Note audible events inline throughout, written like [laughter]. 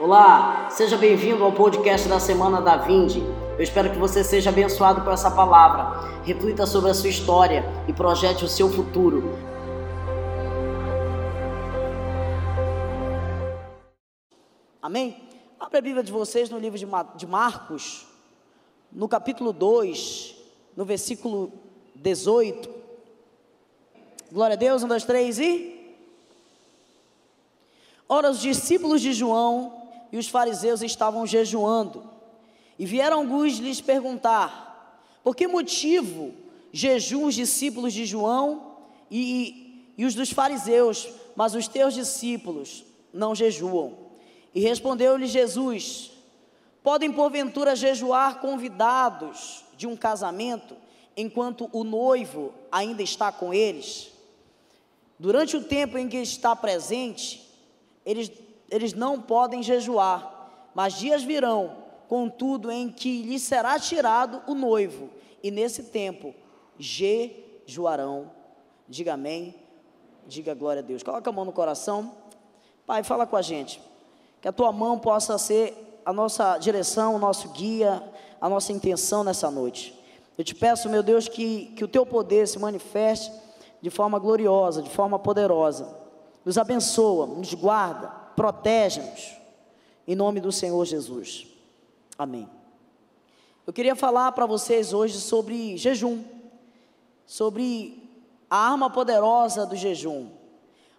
Olá, seja bem-vindo ao podcast da Semana da Vinde. Eu espero que você seja abençoado por essa palavra. Reflita sobre a sua história e projete o seu futuro. Amém? Abra a Bíblia de vocês no livro de Marcos, no capítulo 2, no versículo 18. Glória a Deus, um, dois, três e. Ora, os discípulos de João e os fariseus estavam jejuando. E vieram alguns lhes perguntar: por que motivo jejuam os discípulos de João e, e os dos fariseus, mas os teus discípulos não jejuam? E respondeu-lhe Jesus: Podem porventura jejuar convidados de um casamento enquanto o noivo ainda está com eles? Durante o tempo em que está presente, eles, eles não podem jejuar, mas dias virão, contudo, em que lhe será tirado o noivo, e nesse tempo jejuarão. Diga amém, diga glória a Deus. Coloca a mão no coração. Pai, fala com a gente. Que a tua mão possa ser a nossa direção, o nosso guia, a nossa intenção nessa noite. Eu te peço, meu Deus, que, que o teu poder se manifeste de forma gloriosa, de forma poderosa. Nos abençoa, nos guarda, protege-nos. Em nome do Senhor Jesus. Amém. Eu queria falar para vocês hoje sobre jejum, sobre a arma poderosa do jejum,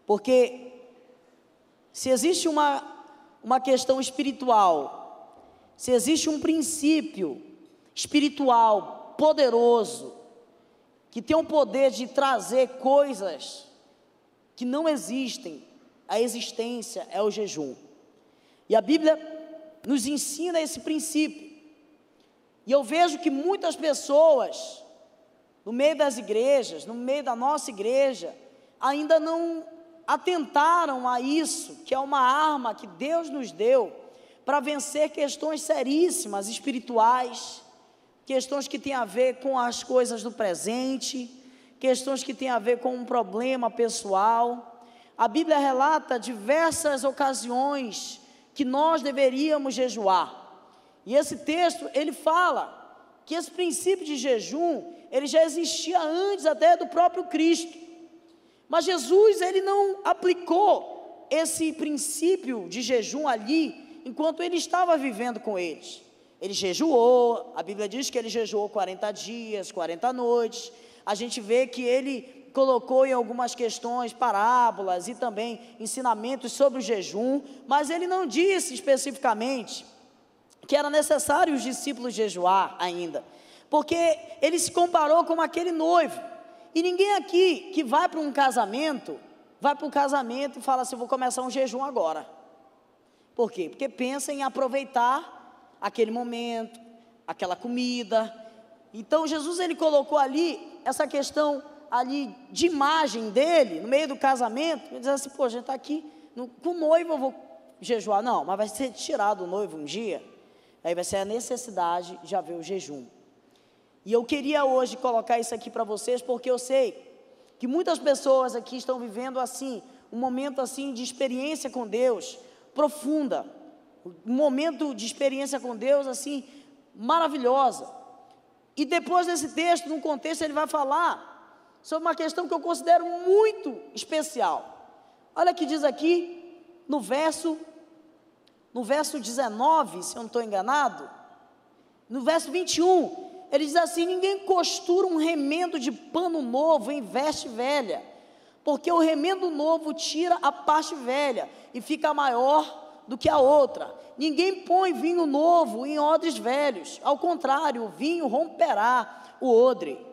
porque se existe uma, uma questão espiritual, se existe um princípio espiritual poderoso, que tem o poder de trazer coisas que não existem, a existência é o jejum. E a Bíblia nos ensina esse princípio. E eu vejo que muitas pessoas, no meio das igrejas, no meio da nossa igreja, ainda não atentaram a isso, que é uma arma que Deus nos deu para vencer questões seríssimas espirituais, questões que têm a ver com as coisas do presente, questões que têm a ver com um problema pessoal. A Bíblia relata diversas ocasiões que nós deveríamos jejuar. E esse texto, ele fala que esse princípio de jejum, ele já existia antes até do próprio Cristo. Mas Jesus, ele não aplicou esse princípio de jejum ali enquanto ele estava vivendo com eles. Ele jejuou, a Bíblia diz que ele jejuou 40 dias, 40 noites. A gente vê que ele colocou em algumas questões parábolas e também ensinamentos sobre o jejum, mas ele não disse especificamente que era necessário os discípulos jejuar ainda, porque ele se comparou com aquele noivo. E ninguém aqui que vai para um casamento, vai para o casamento e fala assim: vou começar um jejum agora. Por quê? Porque pensa em aproveitar aquele momento, aquela comida. Então Jesus ele colocou ali essa questão ali de imagem dele, no meio do casamento, ele diz assim, pô, a gente está aqui, no, com o noivo eu vou jejuar, não, mas vai ser tirado o noivo um dia, aí vai ser a necessidade de haver o jejum. E eu queria hoje colocar isso aqui para vocês, porque eu sei que muitas pessoas aqui estão vivendo assim, um momento assim de experiência com Deus profunda, um momento de experiência com Deus assim maravilhosa. E depois desse texto, no contexto, ele vai falar sobre uma questão que eu considero muito especial. Olha que diz aqui no verso no verso 19, se eu não estou enganado, no verso 21, ele diz assim: Ninguém costura um remendo de pano novo em veste velha, porque o remendo novo tira a parte velha e fica maior do que a outra. Ninguém põe vinho novo em odres velhos. Ao contrário, o vinho romperá o odre.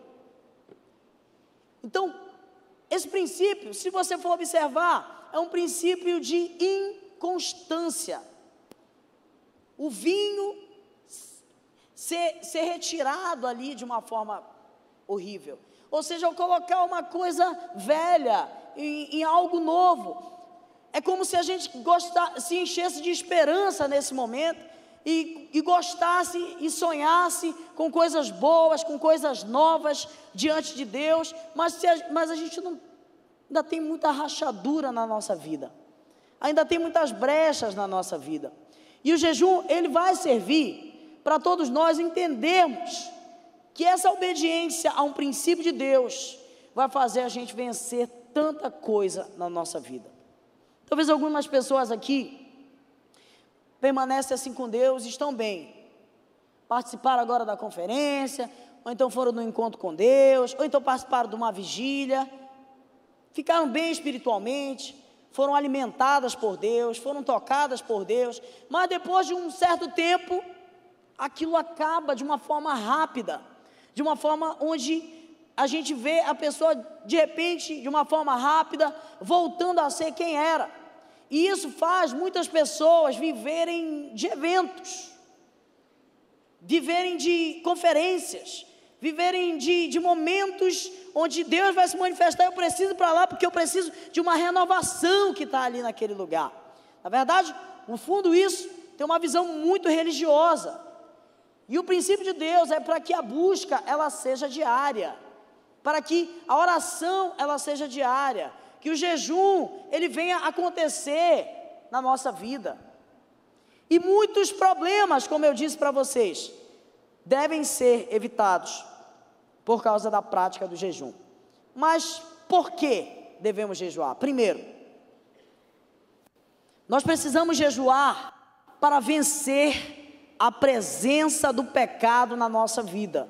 Então, esse princípio, se você for observar, é um princípio de inconstância. O vinho ser, ser retirado ali de uma forma horrível. Ou seja, ao colocar uma coisa velha em, em algo novo, é como se a gente gostasse, se enchesse de esperança nesse momento e, e gostasse e sonhasse com coisas boas, com coisas novas diante de Deus, mas, a, mas a gente não, ainda tem muita rachadura na nossa vida, ainda tem muitas brechas na nossa vida. E o jejum, ele vai servir para todos nós entendermos que essa obediência a um princípio de Deus vai fazer a gente vencer tanta coisa na nossa vida. Talvez algumas pessoas aqui permanecem assim com Deus, estão bem. Participaram agora da conferência, ou então foram no encontro com Deus, ou então participaram de uma vigília, ficaram bem espiritualmente, foram alimentadas por Deus, foram tocadas por Deus, mas depois de um certo tempo, aquilo acaba de uma forma rápida, de uma forma onde a gente vê a pessoa de repente, de uma forma rápida, voltando a ser quem era. E isso faz muitas pessoas viverem de eventos, viverem de conferências, viverem de, de momentos onde Deus vai se manifestar. Eu preciso ir para lá porque eu preciso de uma renovação que está ali naquele lugar. Na verdade, no fundo, isso tem uma visão muito religiosa. E o princípio de Deus é para que a busca ela seja diária, para que a oração ela seja diária, que o jejum ele venha acontecer na nossa vida. E muitos problemas, como eu disse para vocês, devem ser evitados por causa da prática do jejum. Mas por que devemos jejuar? Primeiro, nós precisamos jejuar para vencer a presença do pecado na nossa vida.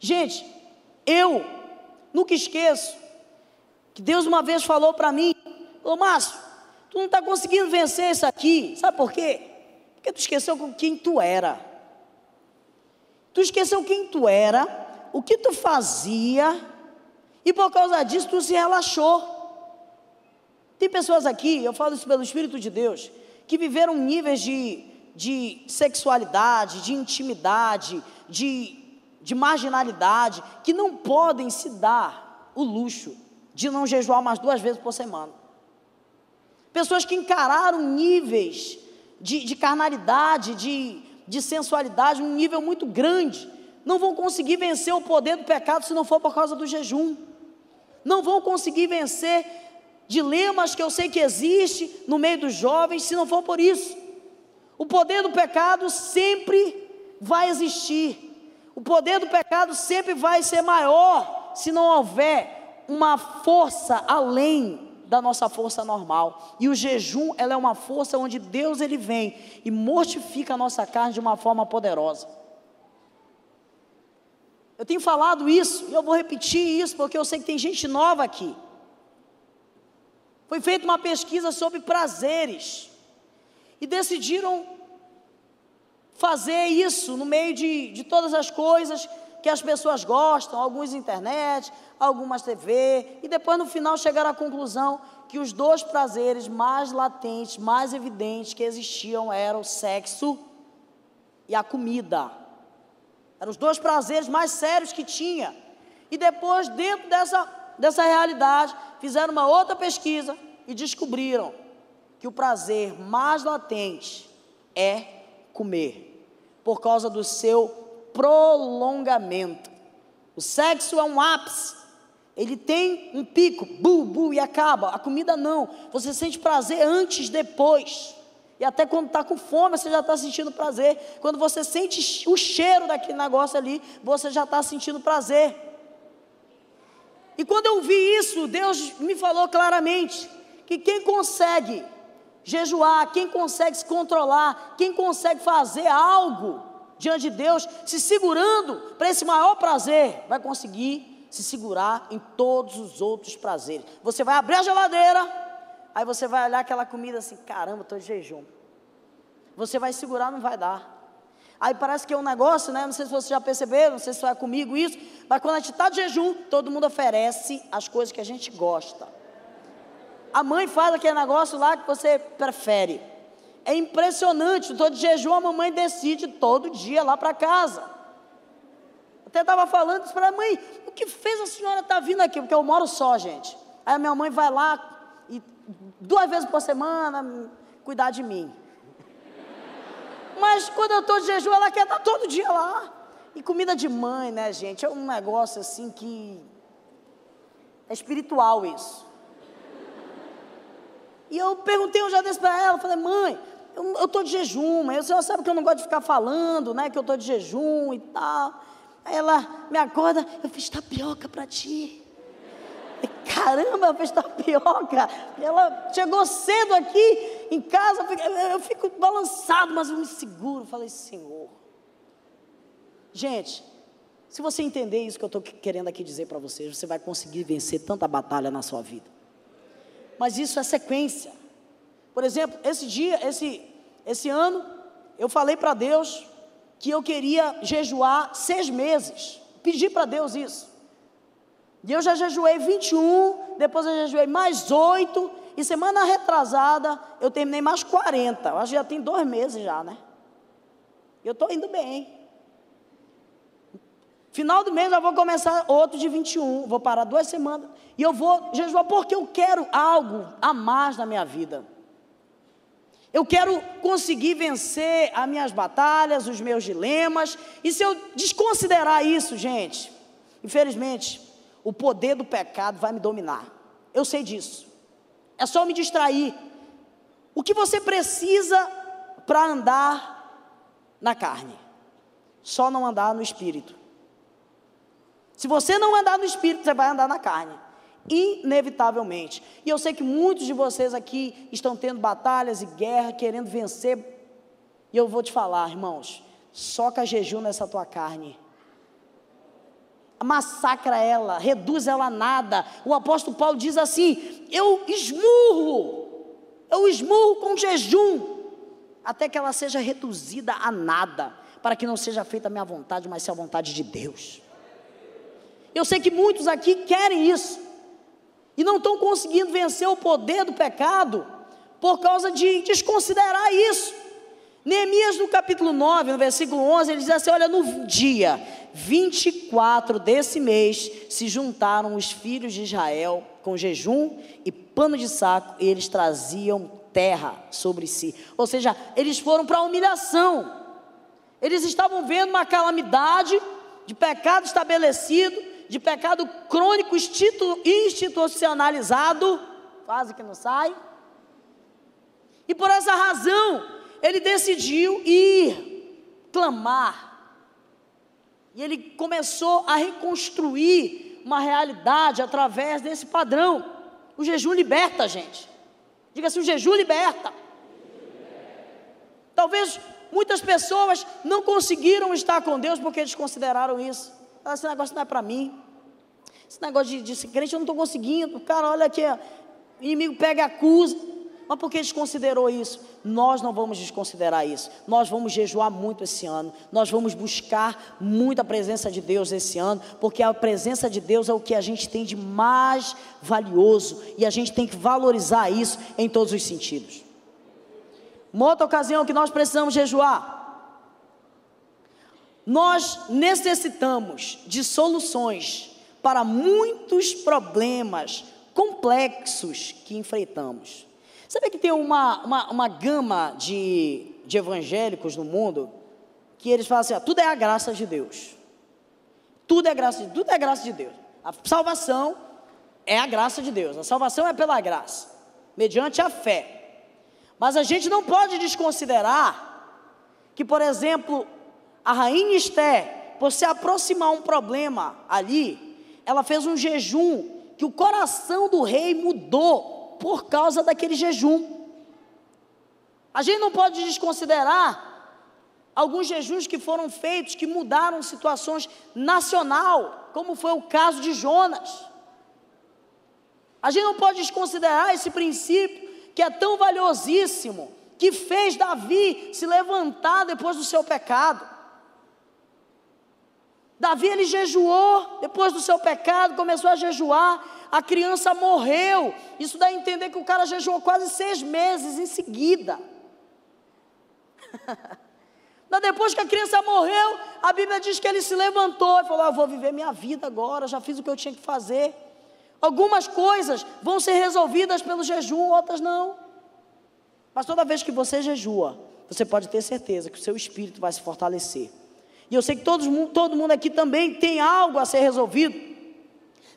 Gente, eu nunca esqueço que Deus uma vez falou para mim: Ô Márcio, tu não está conseguindo vencer isso aqui, sabe por quê? Porque tu esqueceu quem tu era. Tu esqueceu quem tu era, o que tu fazia, e por causa disso tu se relaxou. Tem pessoas aqui, eu falo isso pelo Espírito de Deus, que viveram níveis de, de sexualidade, de intimidade, de, de marginalidade, que não podem se dar o luxo de não jejuar mais duas vezes por semana. Pessoas que encararam níveis de, de carnalidade, de, de sensualidade, um nível muito grande, não vão conseguir vencer o poder do pecado se não for por causa do jejum. Não vão conseguir vencer dilemas que eu sei que existe no meio dos jovens se não for por isso. O poder do pecado sempre vai existir. O poder do pecado sempre vai ser maior se não houver uma força além da nossa força normal. E o jejum, ela é uma força onde Deus ele vem e mortifica a nossa carne de uma forma poderosa. Eu tenho falado isso, e eu vou repetir isso, porque eu sei que tem gente nova aqui. Foi feita uma pesquisa sobre prazeres, e decidiram fazer isso no meio de, de todas as coisas que as pessoas gostam, alguns internet, algumas TV, e depois no final chegaram à conclusão que os dois prazeres mais latentes, mais evidentes que existiam eram o sexo e a comida. Eram os dois prazeres mais sérios que tinha. E depois, dentro dessa, dessa realidade, fizeram uma outra pesquisa e descobriram que o prazer mais latente é comer, por causa do seu prolongamento. O sexo é um ápice ele tem um pico, bu, bu, e acaba. A comida não. Você sente prazer antes, depois. E até quando está com fome, você já está sentindo prazer. Quando você sente o cheiro daquele negócio ali, você já está sentindo prazer. E quando eu vi isso, Deus me falou claramente que quem consegue jejuar, quem consegue se controlar, quem consegue fazer algo diante de Deus, se segurando para esse maior prazer, vai conseguir se segurar em todos os outros prazeres. Você vai abrir a geladeira, aí você vai olhar aquela comida assim, caramba, estou de jejum. Você vai segurar, não vai dar. Aí parece que é um negócio, né? Não sei se você já percebeu, não sei se foi comigo isso, mas quando a gente está de jejum, todo mundo oferece as coisas que a gente gosta. A mãe faz aquele negócio lá que você prefere. É impressionante, estou de jejum, a mamãe decide todo dia lá para casa. Até estava falando isso para a mãe, o que fez a senhora estar tá vindo aqui? Porque eu moro só, gente. Aí a minha mãe vai lá e duas vezes por semana cuidar de mim. Mas quando eu estou de jejum, ela quer estar todo dia lá. E comida de mãe, né, gente? É um negócio assim que. É espiritual isso. E eu perguntei um dia desse para ela, falei, mãe, eu estou de jejum, mas o senhor sabe que eu não gosto de ficar falando, né? Que eu estou de jejum e tal. Aí ela me acorda, eu fiz tapioca para ti. Caramba, fez tapioca. Ela chegou cedo aqui em casa, eu fico balançado, mas eu me seguro. Falei, Senhor. Gente, se você entender isso que eu estou querendo aqui dizer para vocês, você vai conseguir vencer tanta batalha na sua vida. Mas isso é sequência. Por exemplo, esse dia, esse, esse ano, eu falei para Deus que eu queria jejuar seis meses. Pedi para Deus isso. E eu já jejuei 21, depois eu jejuei mais oito, e semana retrasada eu terminei mais 40. Eu acho que já tem dois meses já, né? Eu estou indo bem. Final do mês eu vou começar outro de 21, vou parar duas semanas e eu vou jejuar porque eu quero algo a mais na minha vida. Eu quero conseguir vencer as minhas batalhas, os meus dilemas, e se eu desconsiderar isso, gente, infelizmente, o poder do pecado vai me dominar. Eu sei disso. É só me distrair. O que você precisa para andar na carne? Só não andar no espírito. Se você não andar no espírito, você vai andar na carne. Inevitavelmente. E eu sei que muitos de vocês aqui estão tendo batalhas e guerra, querendo vencer. E eu vou te falar, irmãos, soca jejum nessa tua carne. Massacra ela, reduz ela a nada. O apóstolo Paulo diz assim: Eu esmurro, eu esmurro com jejum, até que ela seja reduzida a nada, para que não seja feita a minha vontade, mas seja a vontade de Deus. Eu sei que muitos aqui querem isso e não estão conseguindo vencer o poder do pecado por causa de desconsiderar isso. Neemias, no capítulo 9, no versículo 11, ele diz assim: Olha, no dia 24 desse mês se juntaram os filhos de Israel com jejum e pano de saco, e eles traziam terra sobre si. Ou seja, eles foram para a humilhação. Eles estavam vendo uma calamidade de pecado estabelecido, de pecado crônico institucionalizado, quase que não sai. E por essa razão, ele decidiu ir clamar. E ele começou a reconstruir uma realidade através desse padrão. O jejum liberta, gente. Diga assim: o jejum liberta. Talvez muitas pessoas não conseguiram estar com Deus porque eles consideraram isso. Esse negócio não é para mim. Esse negócio de, de ser crente eu não estou conseguindo. Cara, olha aqui, o inimigo pega e acusa. Mas por que desconsiderou isso? Nós não vamos desconsiderar isso. Nós vamos jejuar muito esse ano. Nós vamos buscar muito a presença de Deus esse ano, porque a presença de Deus é o que a gente tem de mais valioso e a gente tem que valorizar isso em todos os sentidos. Uma outra ocasião que nós precisamos jejuar. Nós necessitamos de soluções para muitos problemas complexos que enfrentamos. Sabe que tem uma, uma, uma gama de, de evangélicos no mundo que eles falam assim: ó, tudo é a graça de Deus. Tudo é graça tudo é graça de Deus. A salvação é a graça de Deus. A salvação é pela graça, mediante a fé. Mas a gente não pode desconsiderar que, por exemplo, a rainha Esther, por se aproximar um problema ali, ela fez um jejum que o coração do rei mudou por causa daquele jejum. A gente não pode desconsiderar alguns jejuns que foram feitos que mudaram situações nacional, como foi o caso de Jonas. A gente não pode desconsiderar esse princípio que é tão valiosíssimo, que fez Davi se levantar depois do seu pecado. Davi ele jejuou depois do seu pecado, começou a jejuar, a criança morreu. Isso dá a entender que o cara jejuou quase seis meses em seguida. [laughs] Mas depois que a criança morreu, a Bíblia diz que ele se levantou e falou: ah, Eu vou viver minha vida agora, já fiz o que eu tinha que fazer. Algumas coisas vão ser resolvidas pelo jejum, outras não. Mas toda vez que você jejua, você pode ter certeza que o seu espírito vai se fortalecer. E eu sei que todos, todo mundo aqui também tem algo a ser resolvido.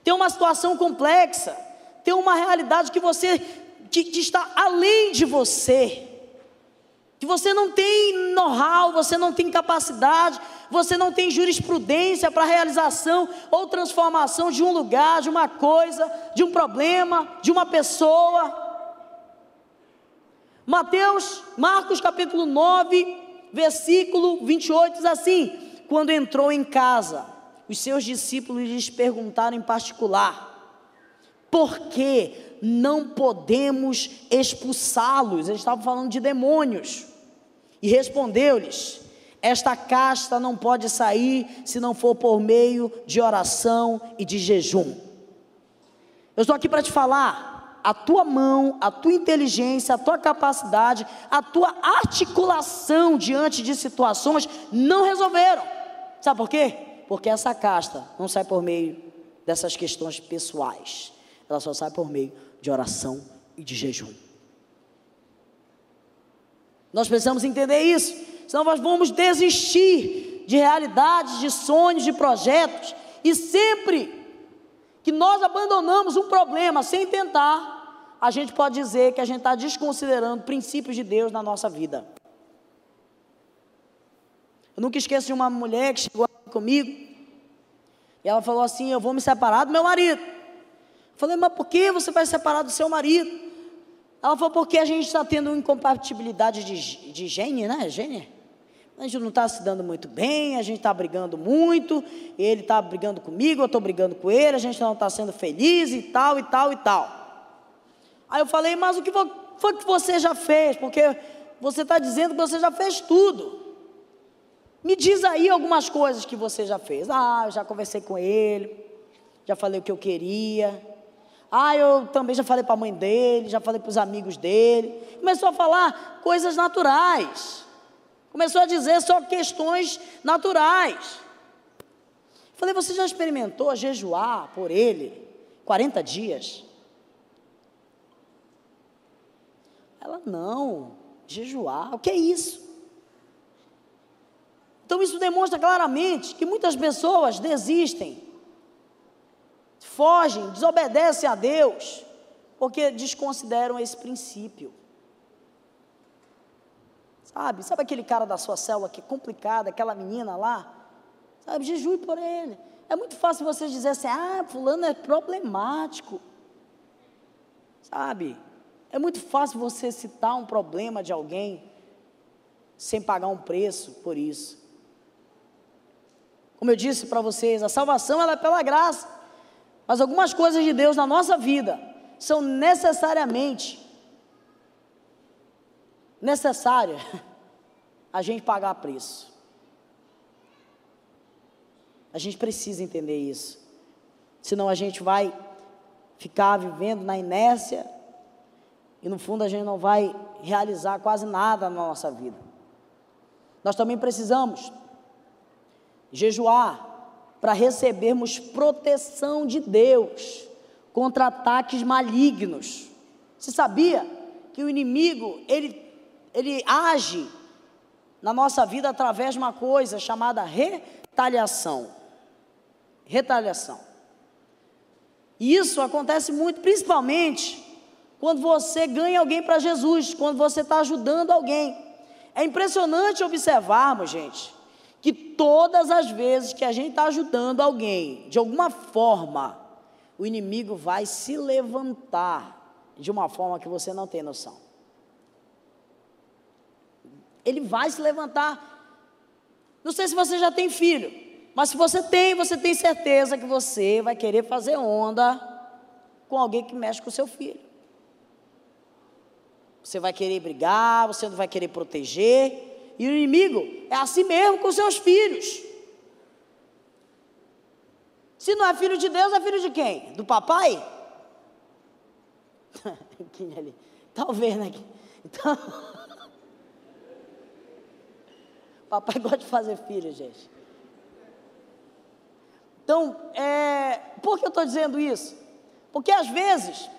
Tem uma situação complexa. Tem uma realidade que você que, que está além de você. que você não tem know-how, você não tem capacidade, você não tem jurisprudência para realização ou transformação de um lugar, de uma coisa, de um problema, de uma pessoa. Mateus, Marcos capítulo 9, versículo 28 diz assim: Quando entrou em casa, os seus discípulos lhes perguntaram em particular: Por que não podemos expulsá-los? Eles estavam falando de demônios. E respondeu-lhes: Esta casta não pode sair se não for por meio de oração e de jejum. Eu estou aqui para te falar, a tua mão, a tua inteligência, a tua capacidade, a tua articulação diante de situações não resolveram. Sabe por quê? Porque essa casta não sai por meio dessas questões pessoais. Ela só sai por meio de oração e de jejum. Nós precisamos entender isso, senão nós vamos desistir de realidades, de sonhos, de projetos, e sempre que nós abandonamos um problema sem tentar, a gente pode dizer que a gente está desconsiderando princípios de Deus na nossa vida. Eu nunca esqueço de uma mulher que chegou comigo, e ela falou assim: Eu vou me separar do meu marido. Eu falei, mas por que você vai separar do seu marido? Ela falou, porque a gente está tendo incompatibilidade de, de gene, né? Gene? A gente não está se dando muito bem, a gente está brigando muito, ele está brigando comigo, eu estou brigando com ele, a gente não está sendo feliz e tal, e tal, e tal. Aí eu falei, mas o que foi que você já fez? Porque você está dizendo que você já fez tudo. Me diz aí algumas coisas que você já fez. Ah, eu já conversei com ele, já falei o que eu queria, ah, eu também já falei para a mãe dele, já falei para os amigos dele. Começou a falar coisas naturais. Começou a dizer só questões naturais. Falei, você já experimentou jejuar por ele 40 dias? Ela, não, jejuar, o que é isso? Então isso demonstra claramente que muitas pessoas desistem fogem, desobedecem a Deus, porque desconsideram esse princípio. Sabe? Sabe aquele cara da sua célula que é complicado, aquela menina lá? Sabe? Jejue por ele. É muito fácil você dizer assim: ah, fulano é problemático. Sabe? É muito fácil você citar um problema de alguém sem pagar um preço por isso. Como eu disse para vocês, a salvação ela é pela graça. Mas algumas coisas de Deus na nossa vida são necessariamente necessárias a gente pagar preço. A gente precisa entender isso. Senão a gente vai ficar vivendo na inércia e no fundo a gente não vai realizar quase nada na nossa vida. Nós também precisamos jejuar, para recebermos proteção de Deus contra ataques malignos. Você sabia que o inimigo, ele, ele age na nossa vida através de uma coisa chamada retaliação. Retaliação. E isso acontece muito, principalmente quando você ganha alguém para Jesus, quando você está ajudando alguém. É impressionante observarmos, gente, que todas as vezes que a gente está ajudando alguém, de alguma forma, o inimigo vai se levantar de uma forma que você não tem noção. Ele vai se levantar. Não sei se você já tem filho, mas se você tem, você tem certeza que você vai querer fazer onda com alguém que mexe com seu filho. Você vai querer brigar, você não vai querer proteger, e o inimigo é assim mesmo com seus filhos. Se não é filho de Deus, é filho de quem? Do papai? [laughs] Talvez, né? Então, papai [laughs] gosta de fazer filho, gente. Então, é, por que eu estou dizendo isso? Porque às vezes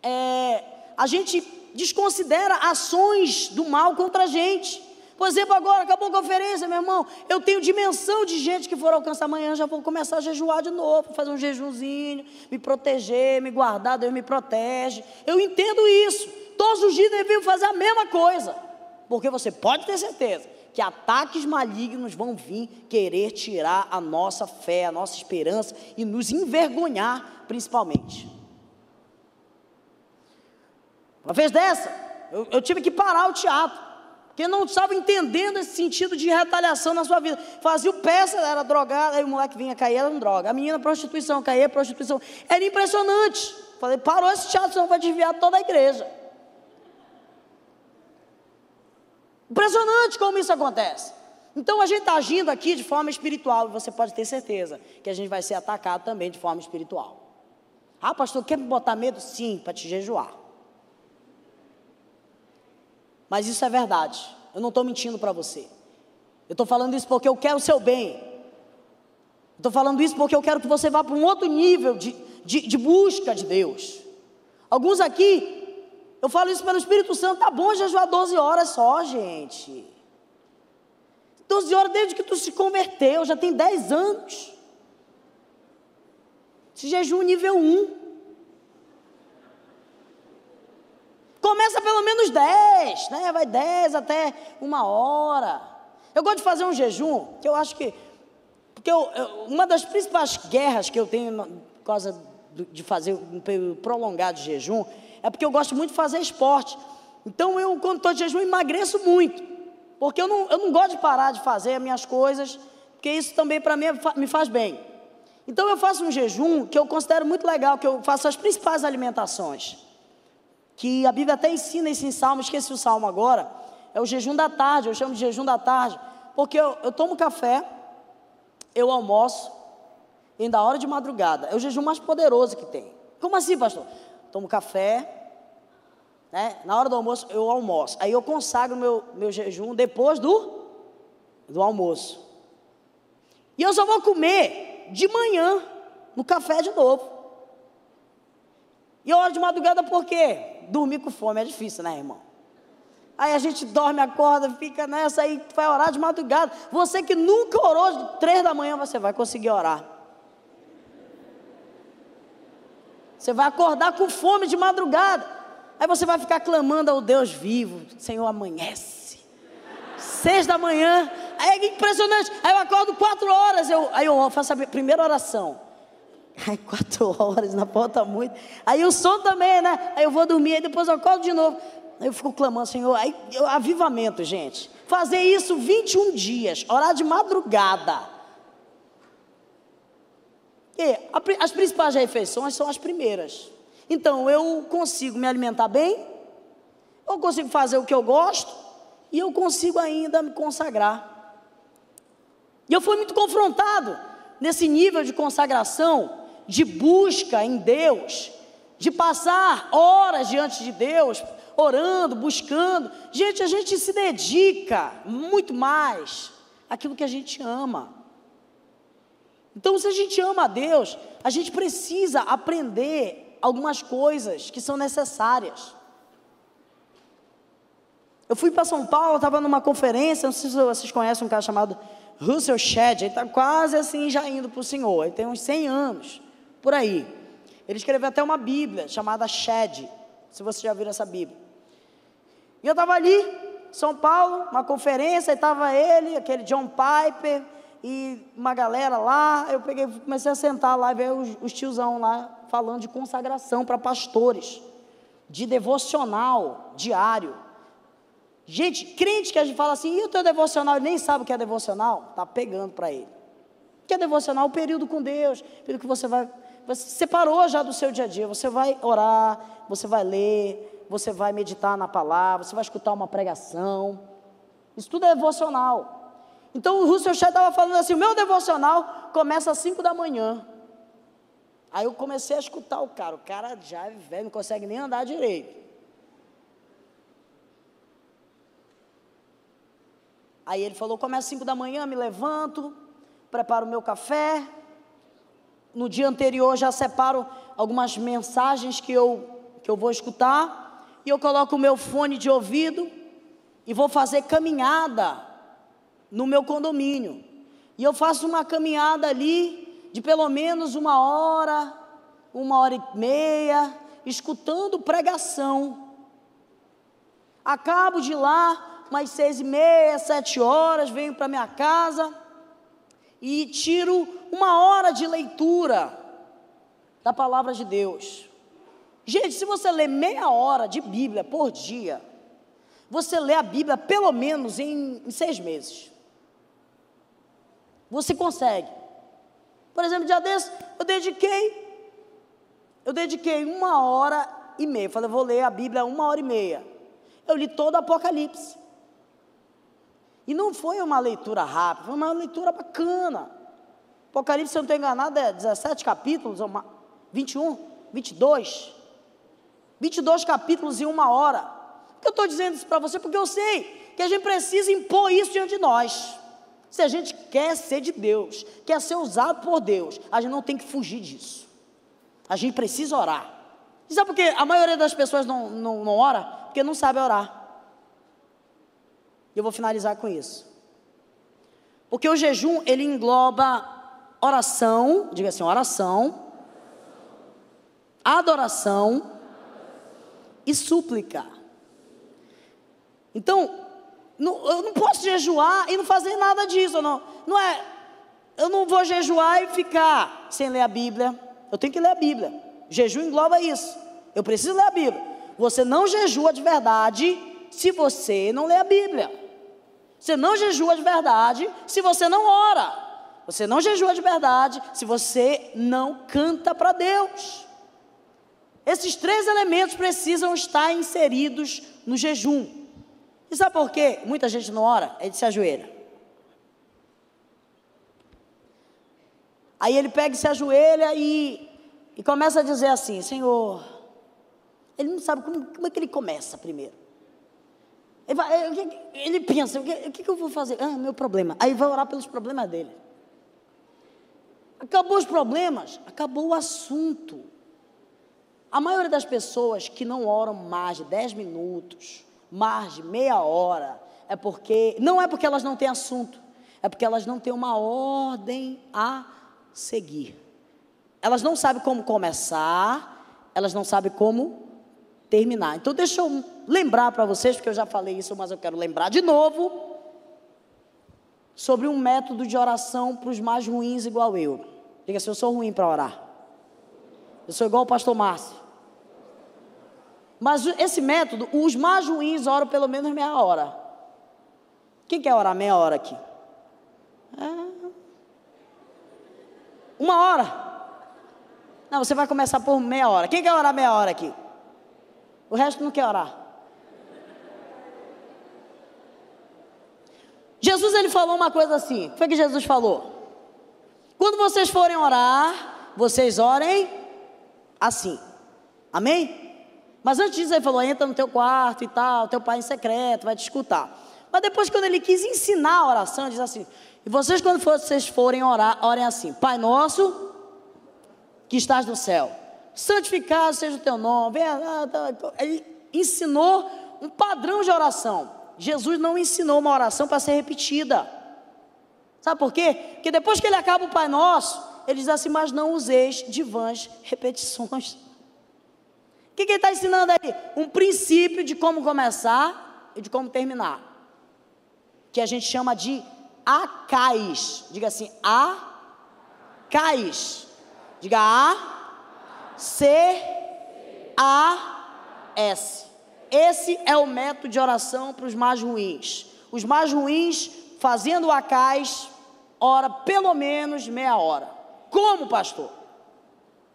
é, a gente desconsidera ações do mal contra a gente. Por exemplo, agora acabou a conferência, meu irmão. Eu tenho dimensão de gente que for alcançar amanhã, já vou começar a jejuar de novo, fazer um jejumzinho, me proteger, me guardar, Deus me protege. Eu entendo isso. Todos os dias devemos fazer a mesma coisa. Porque você pode ter certeza que ataques malignos vão vir querer tirar a nossa fé, a nossa esperança e nos envergonhar, principalmente. Uma vez dessa, eu, eu tive que parar o teatro, porque não estava entendendo esse sentido de retaliação na sua vida. Fazia o peça, era drogado, aí o moleque vinha cair, era um droga. A menina, prostituição, caía, prostituição. Era impressionante. Falei, parou esse teatro, senão vai desviar toda a igreja. Impressionante como isso acontece. Então a gente está agindo aqui de forma espiritual e você pode ter certeza que a gente vai ser atacado também de forma espiritual. Ah, pastor, quer me botar medo? Sim, para te jejuar. Mas isso é verdade. Eu não estou mentindo para você. Eu estou falando isso porque eu quero o seu bem. Estou falando isso porque eu quero que você vá para um outro nível de, de, de busca de Deus. Alguns aqui eu falo isso pelo Espírito Santo, tá bom jejuar 12 horas só, gente. 12 horas desde que tu se converteu, já tem 10 anos. Se jejum nível 1. Começa pelo menos 10, né? Vai 10 até uma hora. Eu gosto de fazer um jejum, que eu acho que. Porque eu, eu, uma das principais guerras que eu tenho por causa de fazer um período prolongado de jejum é porque eu gosto muito de fazer esporte. Então eu, quando estou de jejum, emagreço muito. Porque eu não, eu não gosto de parar de fazer as minhas coisas, porque isso também para mim me faz bem. Então eu faço um jejum que eu considero muito legal, que eu faço as principais alimentações. Que a Bíblia até ensina isso em Salmo, esqueci o Salmo agora. É o jejum da tarde, eu chamo de jejum da tarde. Porque eu, eu tomo café, eu almoço, ainda hora de madrugada. É o jejum mais poderoso que tem. Como assim, pastor? Tomo café, né? Na hora do almoço eu almoço. Aí eu consagro meu, meu jejum depois do, do almoço. E eu só vou comer de manhã, no café de novo. E a hora de madrugada por quê? Dormir com fome é difícil, né, irmão? Aí a gente dorme, acorda, fica nessa aí, vai orar de madrugada. Você que nunca orou de três da manhã, você vai conseguir orar. Você vai acordar com fome de madrugada. Aí você vai ficar clamando ao Deus vivo. Senhor, amanhece. Seis da manhã. Aí é impressionante. Aí eu acordo quatro horas. Eu, aí eu faço a primeira oração. Aí quatro [laughs] horas, na porta muito. Aí o som também, né? Aí eu vou dormir, aí depois eu acordo de novo. Aí eu fico clamando, Senhor. Aí eu, avivamento, gente. Fazer isso 21 dias, orar de madrugada. E as principais refeições são as primeiras. Então, eu consigo me alimentar bem, eu consigo fazer o que eu gosto, e eu consigo ainda me consagrar. E eu fui muito confrontado nesse nível de consagração, de busca em Deus, de passar horas diante de Deus, orando, buscando. Gente, a gente se dedica muito mais àquilo que a gente ama. Então, se a gente ama a Deus, a gente precisa aprender algumas coisas que são necessárias. Eu fui para São Paulo, estava numa conferência, não sei se vocês conhecem um cara chamado Russell Shedd, ele está quase assim já indo para o Senhor, ele tem uns 100 anos, por aí. Ele escreveu até uma Bíblia chamada Shedd, se vocês já viram essa Bíblia. E eu estava ali, São Paulo, uma conferência, e estava ele, aquele John Piper, e uma galera lá, eu peguei, comecei a sentar lá e ver os, os tiozão lá falando de consagração para pastores, de devocional diário. Gente, crente que a gente fala assim, e o teu devocional, ele nem sabe o que é devocional, está pegando para ele. O que é devocional? O período com Deus, período que você vai, você separou já do seu dia a dia, você vai orar, você vai ler, você vai meditar na palavra, você vai escutar uma pregação, isso tudo é devocional. Então o Russell Shedd estava falando assim: o meu devocional começa às 5 da manhã. Aí eu comecei a escutar o cara. O cara já é velho, não consegue nem andar direito. Aí ele falou: começa às 5 da manhã, me levanto, preparo o meu café. No dia anterior já separo algumas mensagens que eu, que eu vou escutar. E eu coloco o meu fone de ouvido e vou fazer caminhada no meu condomínio. E eu faço uma caminhada ali de pelo menos uma hora, uma hora e meia, escutando pregação. Acabo de lá, umas seis e meia, sete horas, venho para minha casa e tiro uma hora de leitura da palavra de Deus. Gente, se você lê meia hora de Bíblia por dia, você lê a Bíblia pelo menos em, em seis meses. Você consegue. Por exemplo, dia desse, eu dediquei, eu dediquei uma hora e meia. Falei, vou ler a Bíblia uma hora e meia. Eu li todo o Apocalipse. E não foi uma leitura rápida, foi uma leitura bacana. Apocalipse, se eu não estou enganado, é 17 capítulos, 21, 22. 22 capítulos em uma hora. Por que eu estou dizendo isso para você? Porque eu sei que a gente precisa impor isso diante de nós. Se a gente quer ser de Deus, quer ser usado por Deus, a gente não tem que fugir disso. A gente precisa orar. E sabe por que a maioria das pessoas não, não, não ora? Porque não sabe orar. E eu vou finalizar com isso. Porque o jejum, ele engloba oração, diga assim, oração, adoração e súplica. Então, não, eu não posso jejuar e não fazer nada disso, não. Não é, eu não vou jejuar e ficar sem ler a Bíblia. Eu tenho que ler a Bíblia. Jejum engloba isso. Eu preciso ler a Bíblia. Você não jejua de verdade se você não lê a Bíblia. Você não jejua de verdade se você não ora. Você não jejua de verdade se você não canta para Deus. Esses três elementos precisam estar inseridos no jejum. E sabe por quê? Muita gente não ora, ele se ajoelha. Aí ele pega e se ajoelha e, e começa a dizer assim: Senhor, ele não sabe como, como é que ele começa primeiro. Ele, vai, ele, ele pensa: o que, o que eu vou fazer? Ah, meu problema. Aí vai orar pelos problemas dele. Acabou os problemas, acabou o assunto. A maioria das pessoas que não oram mais de 10 minutos, mais de meia hora, é porque, não é porque elas não têm assunto, é porque elas não têm uma ordem a seguir. Elas não sabem como começar, elas não sabem como terminar. Então, deixa eu lembrar para vocês, porque eu já falei isso, mas eu quero lembrar de novo, sobre um método de oração para os mais ruins, igual eu. Diga assim: eu sou ruim para orar. Eu sou igual o pastor Márcio. Mas esse método, os mais ruins oram pelo menos meia hora. Quem quer orar meia hora aqui? É. Uma hora. Não, você vai começar por meia hora. Quem quer orar meia hora aqui? O resto não quer orar. Jesus ele falou uma coisa assim. Foi que Jesus falou? Quando vocês forem orar, vocês orem assim. Amém? Mas antes disso, ele falou: entra no teu quarto e tal, teu pai em secreto vai te escutar. Mas depois, quando ele quis ensinar a oração, diz assim: e vocês, quando vocês forem orar, orem assim: Pai nosso que estás no céu, santificado seja o teu nome. Ele ensinou um padrão de oração. Jesus não ensinou uma oração para ser repetida. Sabe por quê? Porque depois que ele acaba o Pai Nosso, ele diz assim: Mas não useis de vãs repetições. Que, que ele está ensinando aí? Um princípio de como começar e de como terminar. Que a gente chama de acais. Diga assim, acais. Diga A, C, A, S. Esse é o método de oração para os mais ruins. Os mais ruins, fazendo o acais, ora pelo menos meia hora. Como, pastor?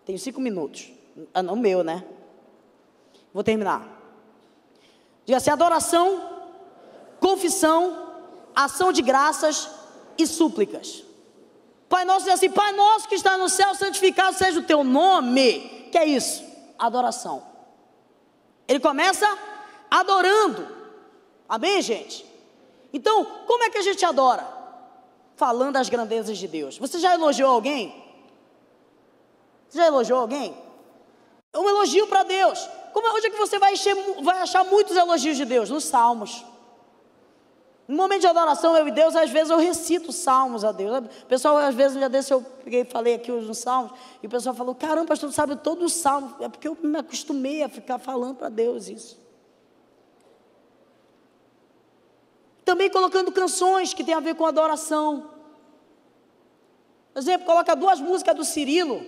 Tenho cinco minutos. Ah, não meu, né? Vou terminar. Diga assim: adoração, confissão, ação de graças e súplicas. Pai nosso diz assim: Pai nosso que está no céu, santificado seja o teu nome. Que é isso? Adoração. Ele começa adorando. Amém, gente? Então, como é que a gente adora? Falando as grandezas de Deus. Você já elogiou alguém? Você já elogiou alguém? É um elogio para Deus. Como é, onde é que você vai, encher, vai achar muitos elogios de Deus? Nos salmos. No momento de adoração, eu e Deus, às vezes eu recito salmos a Deus. O pessoal, às vezes, dia desse eu peguei, falei aqui nos salmos, e o pessoal falou: caramba, pastor, sabe todo o salmo. É porque eu me acostumei a ficar falando para Deus isso. Também colocando canções que tem a ver com adoração. Por exemplo, coloca duas músicas do Cirilo.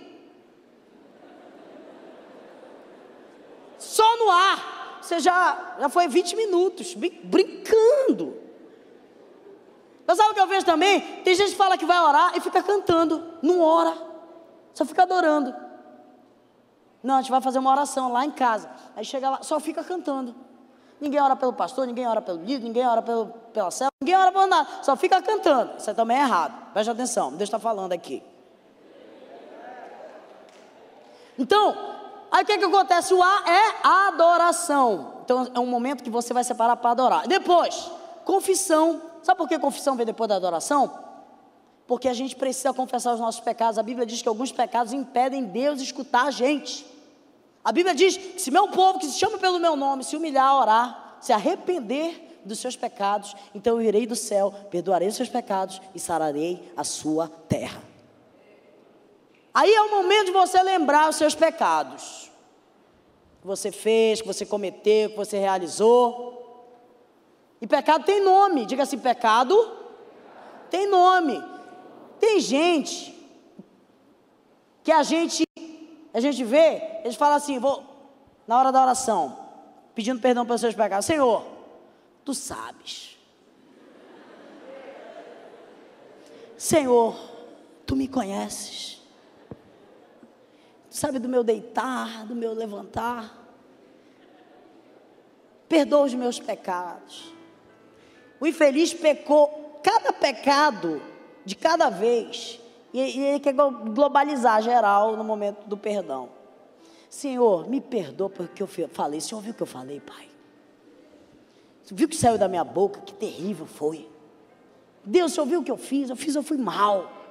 Só no ar. Você já, já foi 20 minutos brincando. Mas sabe o que eu vejo também? Tem gente que fala que vai orar e fica cantando. Não ora. Só fica adorando. Não, a gente vai fazer uma oração lá em casa. Aí chega lá, só fica cantando. Ninguém ora pelo pastor, ninguém ora pelo líder, ninguém ora pelo, pela célula, ninguém ora por nada. Só fica cantando. Isso também é errado. Preste atenção, Deus está falando aqui. Então, aí o que, que acontece? O A é adoração. Então é um momento que você vai separar para adorar. Depois, confissão. Sabe por que confissão vem depois da adoração? Porque a gente precisa confessar os nossos pecados. A Bíblia diz que alguns pecados impedem Deus de escutar a gente. A Bíblia diz que se meu povo, que se chama pelo meu nome, se humilhar, orar, se arrepender dos seus pecados, então eu irei do céu, perdoarei os seus pecados e sararei a sua terra. Aí é o momento de você lembrar os seus pecados. Que você fez, que você cometeu, que você realizou. E pecado tem nome. Diga assim: pecado tem nome. Tem gente que a gente a gente vê, eles falam assim, vou na hora da oração, pedindo perdão pelos seus pecados. Senhor, tu sabes. Senhor, tu me conheces. Sabe do meu deitar, do meu levantar. Perdoa os meus pecados. O infeliz pecou cada pecado de cada vez e, ele quer globalizar geral no momento do perdão. Senhor, me perdoa porque eu falei. Senhor viu o que eu falei, Pai? Você viu o que saiu da minha boca? Que terrível foi. Deus, o Senhor viu o que eu fiz? Eu fiz, eu fui mal.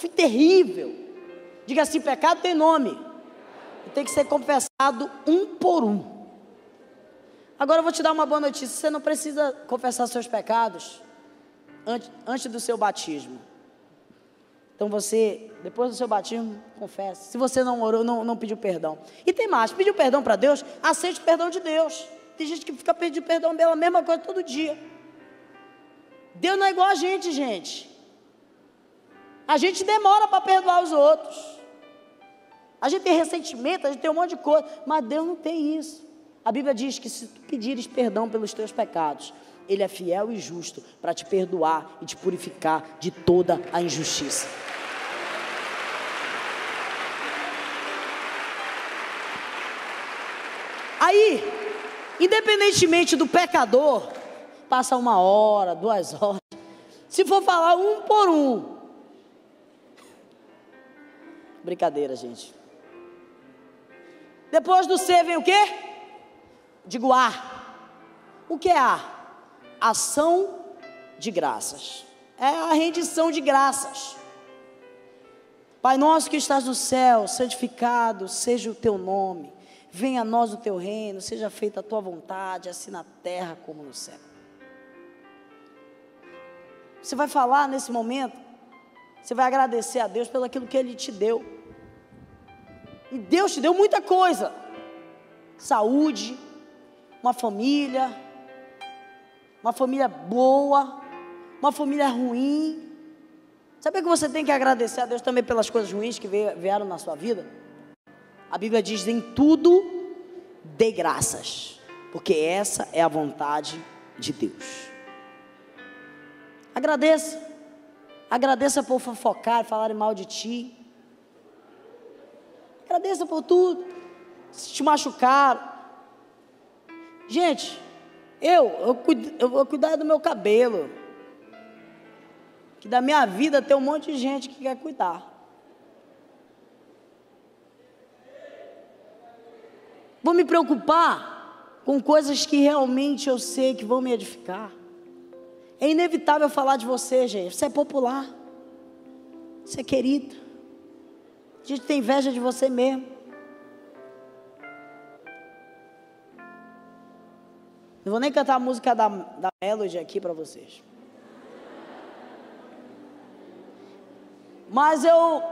Fui terrível. Diga assim: pecado tem nome. Tem que ser confessado um por um. Agora eu vou te dar uma boa notícia: você não precisa confessar seus pecados antes, antes do seu batismo. Então você, depois do seu batismo, confessa. Se você não orou, não, não pediu perdão. E tem mais: pediu perdão para Deus, aceite o perdão de Deus. Tem gente que fica pedindo perdão pela mesma coisa todo dia. Deus não é igual a gente, gente. A gente demora para perdoar os outros. A gente tem ressentimento, a gente tem um monte de coisa, mas Deus não tem isso. A Bíblia diz que se tu pedires perdão pelos teus pecados, Ele é fiel e justo para te perdoar e te purificar de toda a injustiça. Aí, independentemente do pecador, passa uma hora, duas horas. Se for falar um por um. Brincadeira, gente. Depois do ser vem o quê? Digo A. O que é A? Ação de graças. É a rendição de graças. Pai nosso que estás no céu, santificado seja o teu nome. Venha a nós o teu reino, seja feita a tua vontade, assim na terra como no céu. Você vai falar nesse momento, você vai agradecer a Deus pelo aquilo que Ele te deu. E Deus te deu muita coisa: saúde, uma família, uma família boa, uma família ruim. Sabe que você tem que agradecer a Deus também pelas coisas ruins que vieram na sua vida? A Bíblia diz: em tudo dê graças, porque essa é a vontade de Deus. Agradeça, agradeça por fofocar falarem mal de ti. Agradeça por tudo. Se te machucaram, Gente, eu, eu, cuido, eu vou cuidar do meu cabelo. Que da minha vida tem um monte de gente que quer cuidar. Vou me preocupar com coisas que realmente eu sei que vão me edificar. É inevitável falar de você, gente. Você é popular. Você é querido. A gente tem inveja de você mesmo. Não vou nem cantar a música da, da Melody aqui para vocês. Mas eu,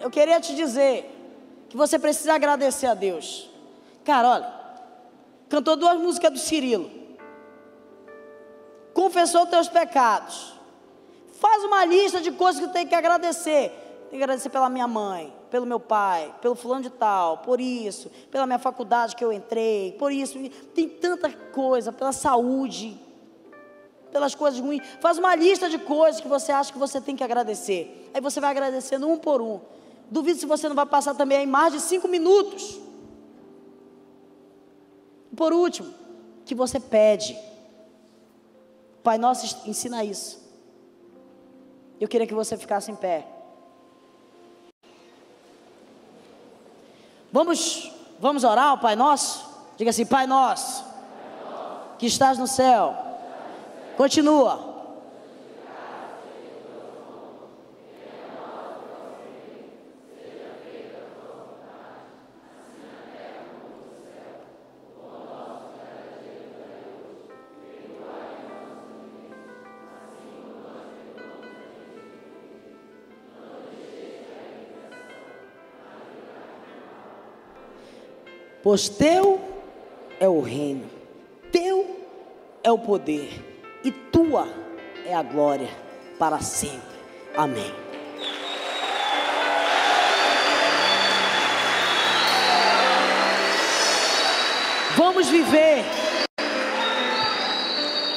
eu queria te dizer que você precisa agradecer a Deus. Cara, olha, Cantou duas músicas do Cirilo. Confessou teus pecados. Faz uma lista de coisas que tem que agradecer. Tem que agradecer pela minha mãe, pelo meu pai, pelo fulano de tal, por isso, pela minha faculdade que eu entrei, por isso. Tem tanta coisa, pela saúde, pelas coisas ruins. Faz uma lista de coisas que você acha que você tem que agradecer. Aí você vai agradecendo um por um. Duvido se você não vai passar também em mais de cinco minutos. Por último, que você pede. Pai Nosso ensina isso. Eu queria que você ficasse em pé. Vamos, vamos orar ao Pai Nosso? Diga assim: Pai Nosso, que estás no céu. Continua. Pois teu é o reino, teu é o poder, e tua é a glória para sempre. Amém. Vamos viver.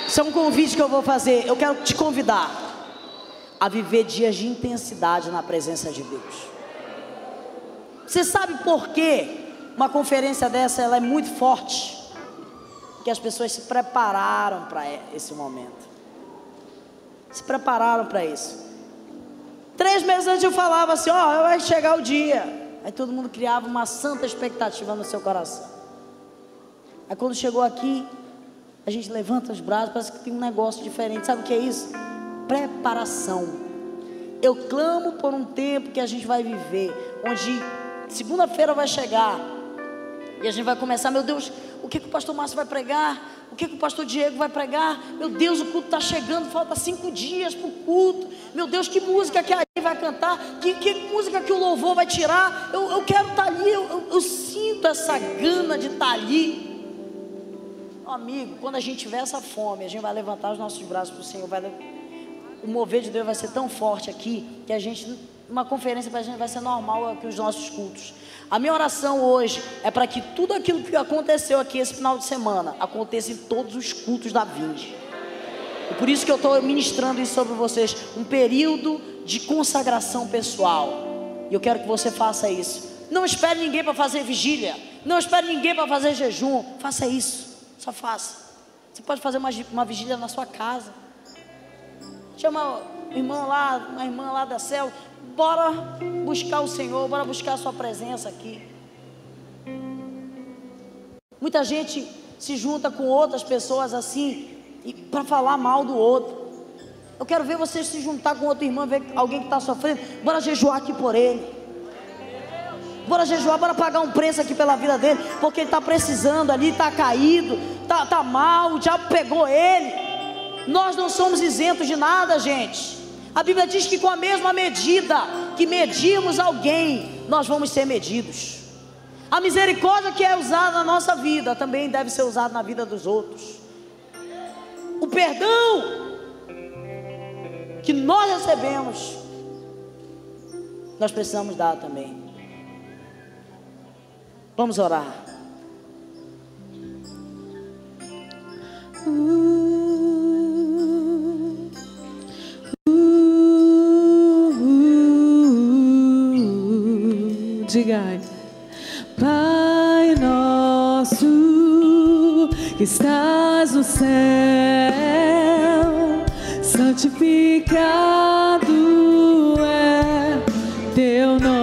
Isso é um convite que eu vou fazer. Eu quero te convidar a viver dias de intensidade na presença de Deus. Você sabe por quê? Uma conferência dessa ela é muito forte, que as pessoas se prepararam para esse momento. Se prepararam para isso. Três meses antes eu falava assim, ó, oh, vai chegar o dia. Aí todo mundo criava uma santa expectativa no seu coração. Aí quando chegou aqui, a gente levanta os braços, parece que tem um negócio diferente. Sabe o que é isso? Preparação. Eu clamo por um tempo que a gente vai viver, onde segunda-feira vai chegar e a gente vai começar, meu Deus, o que, que o pastor Márcio vai pregar? O que, que o pastor Diego vai pregar? Meu Deus, o culto está chegando, falta cinco dias para o culto. Meu Deus, que música que a gente vai cantar? Que, que música que o louvor vai tirar? Eu, eu quero estar tá ali, eu, eu, eu, sinto essa gana de estar tá ali. Amigo, quando a gente tiver essa fome, a gente vai levantar os nossos braços para o Senhor. Vai, o mover de Deus vai ser tão forte aqui que a gente, uma conferência para a gente vai ser normal que os nossos cultos. A minha oração hoje é para que tudo aquilo que aconteceu aqui esse final de semana aconteça em todos os cultos da Vinde. E por isso que eu estou ministrando isso sobre vocês, um período de consagração pessoal. E eu quero que você faça isso. Não espere ninguém para fazer vigília. Não espere ninguém para fazer jejum. Faça isso. Só faça. Você pode fazer uma, uma vigília na sua casa. Chama o irmão lá, uma irmã lá da céu bora buscar o Senhor, bora buscar a Sua presença aqui. Muita gente se junta com outras pessoas assim, para falar mal do outro. Eu quero ver você se juntar com outro irmão, ver alguém que está sofrendo. Bora jejuar aqui por ele. Bora jejuar, bora pagar um preço aqui pela vida dele, porque ele está precisando ali, está caído, está tá mal, o diabo pegou ele. Nós não somos isentos de nada, gente. A Bíblia diz que com a mesma medida que medimos alguém, nós vamos ser medidos. A misericórdia que é usada na nossa vida também deve ser usada na vida dos outros. O perdão que nós recebemos, nós precisamos dar também. Vamos orar. Uh. Diga, Pai nosso que estás no céu, santificado é teu nome.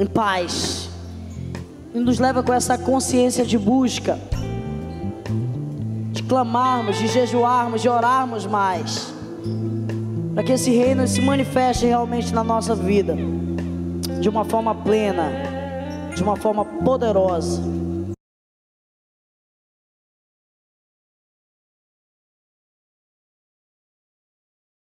Em paz, e nos leva com essa consciência de busca, de clamarmos, de jejuarmos, de orarmos mais, para que esse reino se manifeste realmente na nossa vida, de uma forma plena, de uma forma poderosa.